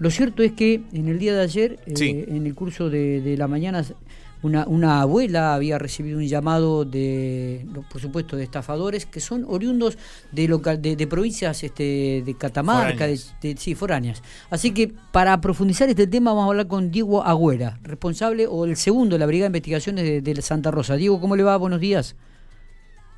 Lo cierto es que en el día de ayer, eh, en el curso de, la mañana, una, una, abuela había recibido un llamado de, por supuesto, de estafadores que son oriundos de local, de, provincias este, de Catamarca, de, sí, foráneas. Así que para profundizar este tema vamos a hablar con Diego Agüera, responsable o el segundo de la Brigada de Investigaciones de, Santa Rosa. Diego, ¿cómo le va? Buenos días.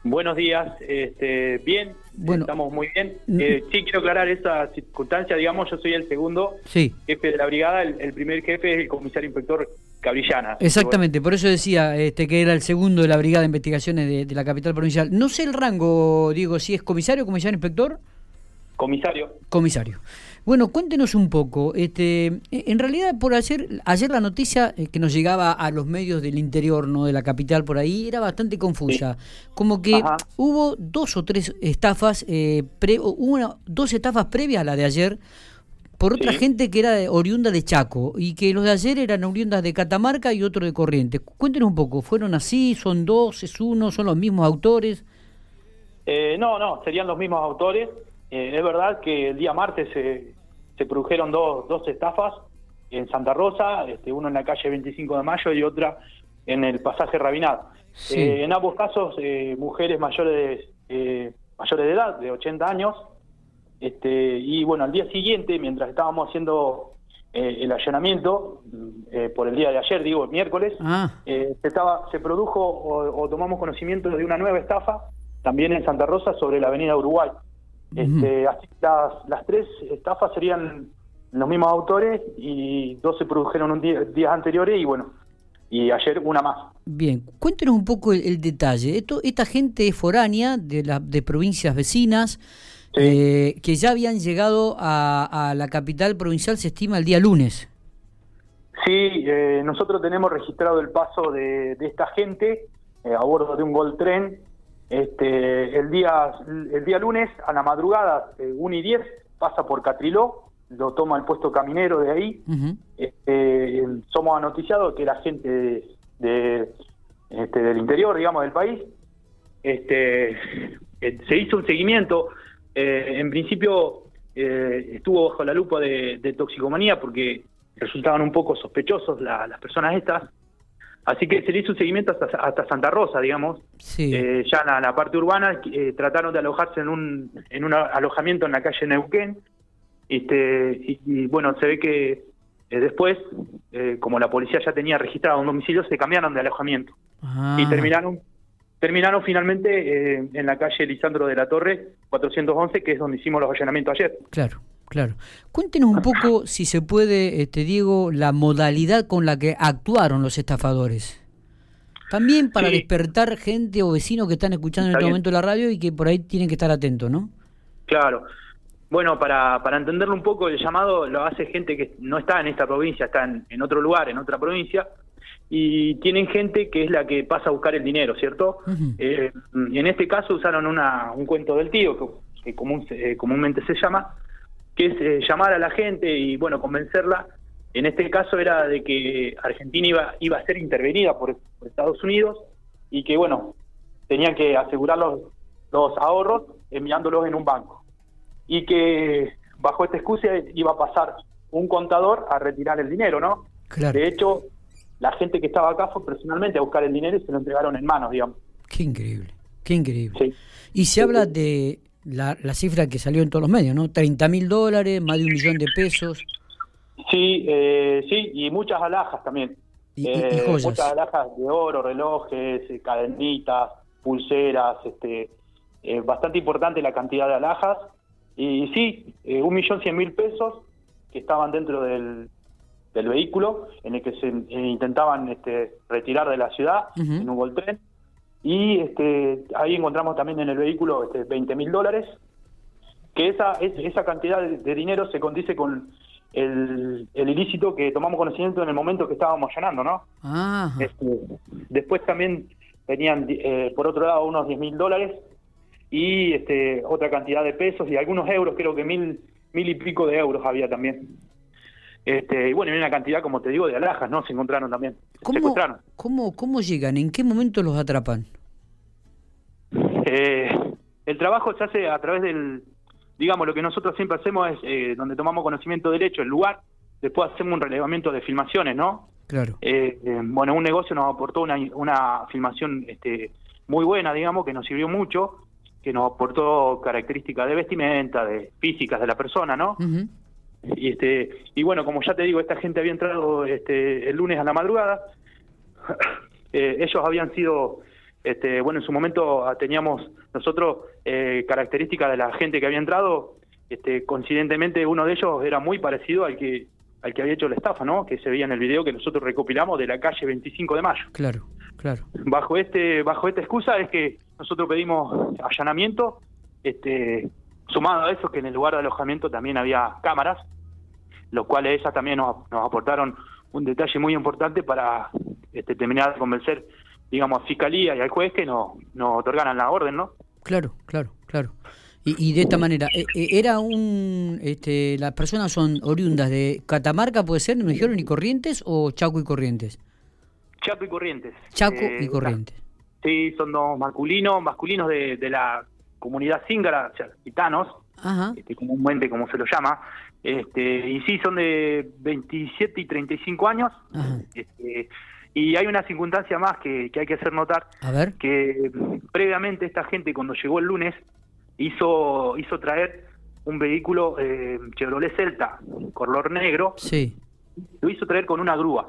Buenos días, este, bien, bueno, estamos muy bien. Eh, sí, quiero aclarar esa circunstancia, digamos, yo soy el segundo jefe de la brigada, el, primer jefe es el comisario inspector Cabrillana. Exactamente, por eso decía este, que era el segundo de la brigada de investigaciones de, la capital provincial. No sé el rango, digo, si es comisario, comisario inspector. Comisario. Comisario. Bueno, cuéntenos un poco. Este, en realidad, por ayer, ayer la noticia eh, que nos llegaba a los medios del interior, no de la capital, por ahí, era bastante confusa. Como que hubo dos o tres estafas, eh, una, dos estafas previas a la de ayer, por otra gente que era oriunda de Chaco y que los de ayer eran oriundas de Catamarca y otro de Corrientes. Cuéntenos un poco, ¿fueron así? ¿Son dos? ¿Es uno? ¿Son los mismos autores? Eh, no, no, serían los mismos autores. Eh, es verdad que el día martes se, se produjeron dos, dos estafas en Santa Rosa, este, uno en la calle 25 de Mayo y otra en el pasaje Rabinat. Eh, en ambos casos, eh, mujeres mayores de, mayores de edad, de 80 años, este, y bueno, al día siguiente, mientras estábamos haciendo el allanamiento, por el día de ayer, digo, el miércoles, ah. se, estaba, se produjo o, tomamos conocimiento de una nueva estafa, también en Santa Rosa, sobre la avenida Uruguay. Este, así, las, las tres estafas serían los mismos autores y dos se produjeron un día, días anteriores y bueno, y ayer una más. Bien, cuéntenos un poco el, detalle. Esto, esta gente es foránea de, la, de provincias vecinas eh, que ya habían llegado a, la capital provincial, se estima el día lunes. Sí, eh, nosotros tenemos registrado el paso de, esta gente eh, a bordo de un Gold Tren este, el día el día lunes a la madrugada, 1 y 10, pasa por Catriló, lo toma el puesto caminero de ahí. este, somos anoticiados que la gente de, este, del interior, digamos, del país, este, eh, se hizo un seguimiento. Eh, en principio eh, estuvo bajo la lupa de, toxicomanía porque resultaban un poco sospechosos las personas estas. Así que se le hizo un seguimiento hasta, Santa Rosa, digamos. Eh, ya en la, parte urbana eh, trataron de alojarse en un, en un alojamiento en la calle Neuquén. Este, y, bueno, se ve que eh, después, como la policía ya tenía registrado un domicilio, se cambiaron de alojamiento. Ah. Y terminaron terminaron finalmente en la calle Lisandro de la Torre, 411, que es donde hicimos los allanamientos ayer. Claro. Claro. Cuéntenos un poco, si se puede, este, Diego, la modalidad con la que actuaron los estafadores. También para despertar gente o vecinos que están escuchando en este momento la radio y que por ahí tienen que estar atentos, ¿no? Claro. Bueno, para, para entenderlo un poco, el llamado lo hace gente que no está en esta provincia, está en, otro lugar, en otra provincia, y tienen gente que es la que pasa a buscar el dinero, ¿cierto? Eh, en este caso usaron una, un cuento del tío, que, común, eh, comúnmente se llama, que es eh, llamar a la gente y bueno, convencerla. En este caso era de que Argentina iba, iba a ser intervenida por, Estados Unidos y que bueno, tenían que asegurar los, los ahorros enviándolos en un banco. Y que bajo esta excusa iba a pasar un contador a retirar el dinero, ¿no? De hecho, la gente que estaba acá fue personalmente a buscar el dinero y se lo entregaron en manos, digamos. Qué increíble, qué increíble. Y se habla de la, la cifra que salió en todos los medios, ¿no? 30 mil dólares, más de un millón de pesos. Sí, eh, sí, y muchas alhajas también. Y, eh, Muchas alhajas de oro, relojes, eh, cadenitas, pulseras, este, eh, bastante importante la cantidad de alhajas. Y, sí, un millón cien mil pesos que estaban dentro del, del vehículo en el que se intentaban este, retirar de la ciudad en un Voltren y este, ahí encontramos también en el vehículo este, 20 mil dólares, que esa, esa cantidad de, dinero se condice con el, ilícito que tomamos conocimiento en el momento que estábamos allanando, ¿no? Este, después también tenían, eh, por otro lado, unos 10 mil dólares y este, otra cantidad de pesos y algunos euros, creo que mil, mil y pico de euros había también. Este, y bueno, y una cantidad, como te digo, de alhajas, ¿no? Se encontraron también. ¿Cómo, ¿cómo, cómo llegan? ¿En qué momento los atrapan? Eh, el trabajo se hace a través del, digamos, lo que nosotros siempre hacemos es, eh, donde tomamos conocimiento del hecho, el lugar, después hacemos un relevamiento de filmaciones, ¿no? Claro. Eh, eh, bueno, un negocio nos aportó una, una filmación este, muy buena, digamos, que nos sirvió mucho, que nos aportó características de vestimenta, de físicas de la persona, ¿no? Y este y bueno, como ya te digo, esta gente había entrado este el lunes a la madrugada. ellos habían sido este, bueno, en su momento ah, teníamos nosotros eh, características de la gente que había entrado. Este, coincidentemente, uno de ellos era muy parecido al que al que había hecho la estafa, ¿no? Que se veía en el video que nosotros recopilamos de la calle 25 de mayo. Claro, claro. Bajo este bajo esta excusa es que nosotros pedimos allanamiento, este, sumado a eso que en el lugar de alojamiento también había cámaras, los cuales ellas también nos, nos aportaron un detalle muy importante para este, terminar de convencer digamos, a Fiscalía y al juez que nos no otorgaran la orden, ¿no? Claro, claro, claro. Y, de esta manera, eh, eh, ¿era un. Este, ¿Las personas son oriundas de Catamarca, puede ser, me dijeron, y Corrientes o Chaco y Corrientes? Chaco y Corrientes. Chaco y eh, Corrientes. Sí, son dos masculinos, masculinos de, de la comunidad cíngara, gitanos, este, comúnmente como se lo llama. Este, y sí, son de 27 y 35 años. Este, y hay una circunstancia más que, hay que hacer notar, A ver. que previamente esta gente cuando llegó el lunes hizo, hizo traer un vehículo eh, Chevrolet Celta, color negro, sí. lo hizo traer con una grúa.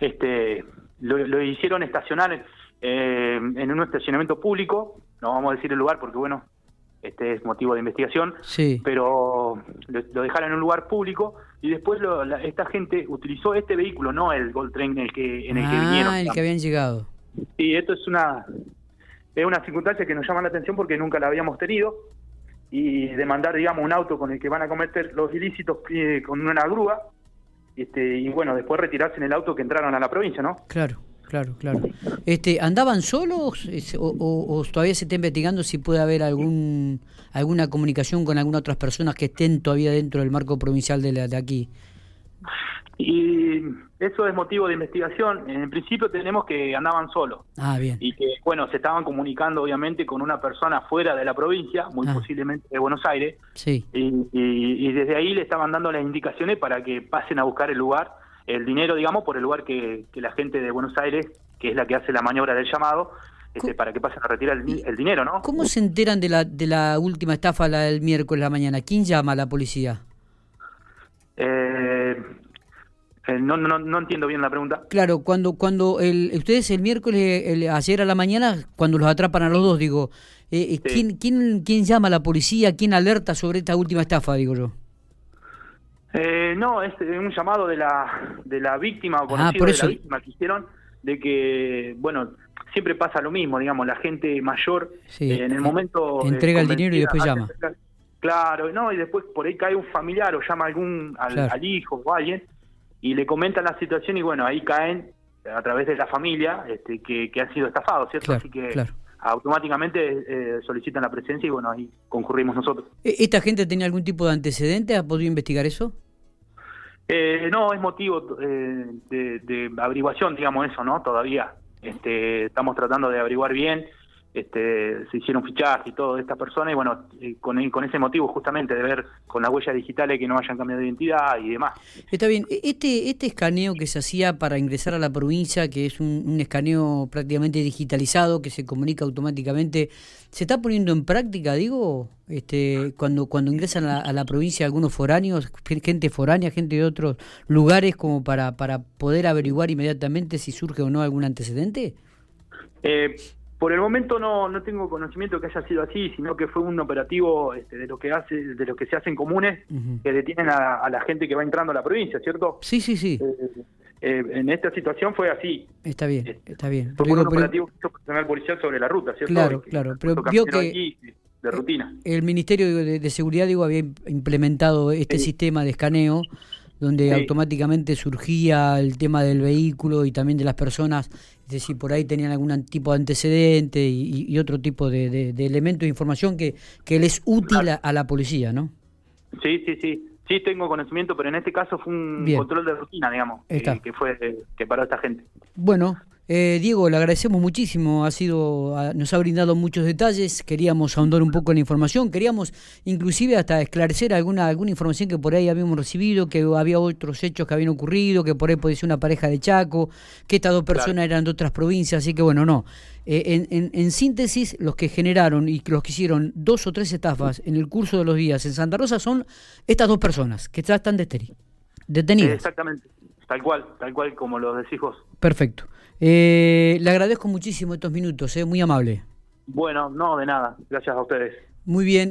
Este, lo, hicieron estacionar eh, en un estacionamiento público, no vamos a decir el lugar porque bueno, este es motivo de investigación, sí. pero lo, dejaron en un lugar público y después esta gente utilizó este vehículo, no el Gold Train en el que, en el que ah, vinieron. el que habían llegado. Sí, esto es una, es una circunstancia que nos llama la atención porque nunca la habíamos tenido y demandar, digamos, un auto con el que van a cometer los ilícitos eh, con una grúa este, y bueno, después retirarse en el auto que entraron a la provincia, ¿no? Claro. Claro, claro. Este, ¿Andaban solos o, todavía se está investigando si puede haber algún alguna comunicación con algunas otras personas que estén todavía dentro del marco provincial de, la, de aquí? Y eso es motivo de investigación. En principio tenemos que andaban solos. Ah, bien. Y que, bueno, se estaban comunicando obviamente con una persona fuera de la provincia, muy ah. posiblemente de Buenos Aires. Sí. Y, y, desde ahí le estaban dando las indicaciones para que pasen a buscar el lugar el dinero, digamos, por el lugar que, la gente de Buenos Aires, que es la que hace la maniobra del llamado, este, para que pasen a retirar el, dinero, ¿no? ¿Cómo se enteran de la, de la última estafa, la del miércoles de la mañana? ¿Quién llama a la policía? Eh, eh, no, no, no entiendo bien la pregunta. Claro, cuando cuando el, ustedes el miércoles, el, ayer a la mañana, cuando los atrapan a los dos, digo, eh, ¿quién, quién, ¿quién llama a la policía? ¿Quién alerta sobre esta última estafa, digo yo? Eh, no, es un llamado de la, de la víctima o ah, conocido de la víctima que hicieron de que, bueno, siempre pasa lo mismo, digamos, la gente mayor eh, en el momento... Entrega el dinero y después llama. Claro, no, y después por ahí cae un familiar o llama algún al, hijo o alguien y le comentan la situación y bueno, ahí caen a través de la familia este, que, que han sido estafados, ¿cierto? Así que automáticamente eh, solicitan la presencia y bueno, ahí concurrimos nosotros. ¿E-, ¿Esta gente tenía algún tipo de antecedente? ¿Ha podido investigar eso? Eh, no, es motivo eh, de, averiguación, digamos eso, ¿no? Todavía. Este, estamos tratando de averiguar bien este, se hicieron fichajes y todo de esta persona y bueno, con, con ese motivo justamente de ver con las huellas digitales que no hayan cambiado de identidad y demás. Está bien, e-, este, este escaneo que se hacía para ingresar a la provincia, que es un, escaneo prácticamente digitalizado, que se comunica automáticamente, ¿se está poniendo en práctica, digo, este, cuando, cuando ingresan a, la provincia algunos foráneos, gente foránea, gente de otros lugares, como para, para poder averiguar inmediatamente si surge o no algún antecedente? Eh, por el momento no, no tengo conocimiento que haya sido así, sino que fue un operativo este, de lo que hace, de lo que se hacen comunes que detienen a, la gente que va entrando a la provincia, ¿cierto? Sí, sí, sí. Eh, eh, en esta situación fue así. Está bien, este, está bien. Fue un operativo que hizo personal policial sobre la ruta, ¿cierto? Claro, claro. Pero vio que de rutina. El Ministerio de, Seguridad digo había implementado este sistema de escaneo donde automáticamente surgía el tema del vehículo y también de las personas, es decir, por ahí tenían algún tipo de antecedente y, otro tipo de, de, elementos de información que, que les útil a, la policía, ¿no? Sí, sí, sí. Sí, tengo conocimiento, pero en este caso fue un control de rutina, digamos, que, fue que paró esta gente. Bueno, Eh, Diego, le agradecemos muchísimo, ha sido, nos ha brindado muchos detalles, queríamos ahondar un poco en la información, queríamos inclusive hasta esclarecer alguna, alguna información que por ahí habíamos recibido, que había otros hechos que habían ocurrido, que por ahí podía ser una pareja de Chaco, que estas dos personas eran de otras provincias, así que bueno, no. Eh, en, en, síntesis, los que generaron y los que hicieron dos o tres estafas en el curso de los días en Santa Rosa son estas dos personas que están detenidas. Exactamente, tal cual, tal cual como lo decís vos. Perfecto. Eh, le agradezco muchísimo estos minutos, eh, muy amable. Bueno, no, de nada. Gracias a ustedes. Muy bien.